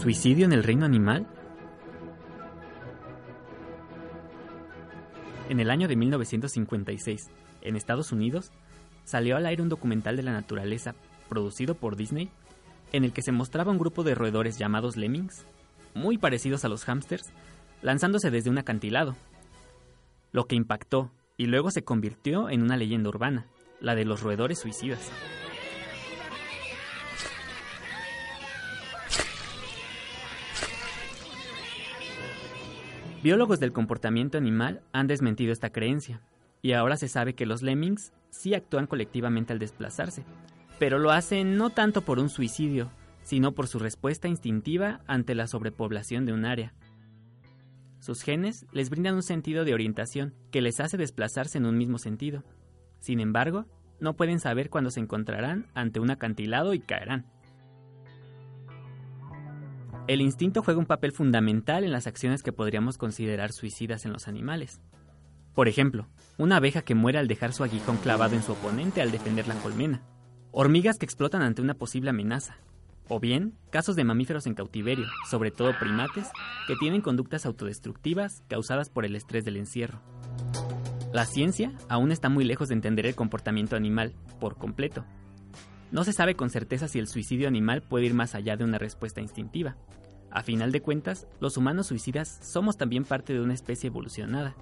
¿Suicidio en el reino animal? En el año de 1956, en Estados Unidos, salió al aire un documental de la naturaleza producido por Disney en el que se mostraba un grupo de roedores llamados lemmings, muy parecidos a los hámsters, lanzándose desde un acantilado, lo que impactó y luego se convirtió en una leyenda urbana, la de los roedores suicidas. Biólogos del comportamiento animal han desmentido esta creencia, y ahora se sabe que los lemmings sí actúan colectivamente al desplazarse, pero lo hacen no tanto por un suicidio, sino por su respuesta instintiva ante la sobrepoblación de un área. Sus genes les brindan un sentido de orientación que les hace desplazarse en un mismo sentido. Sin embargo, no pueden saber cuándo se encontrarán ante un acantilado y caerán. El instinto juega un papel fundamental en las acciones que podríamos considerar suicidas en los animales. Por ejemplo, una abeja que muere al dejar su aguijón clavado en su oponente al defender la colmena. Hormigas que explotan ante una posible amenaza. O bien, casos de mamíferos en cautiverio, sobre todo primates, que tienen conductas autodestructivas causadas por el estrés del encierro. La ciencia aún está muy lejos de entender el comportamiento animal por completo. No se sabe con certeza si el suicidio animal puede ir más allá de una respuesta instintiva. A final de cuentas, los humanos suicidas somos también parte de una especie evolucionada,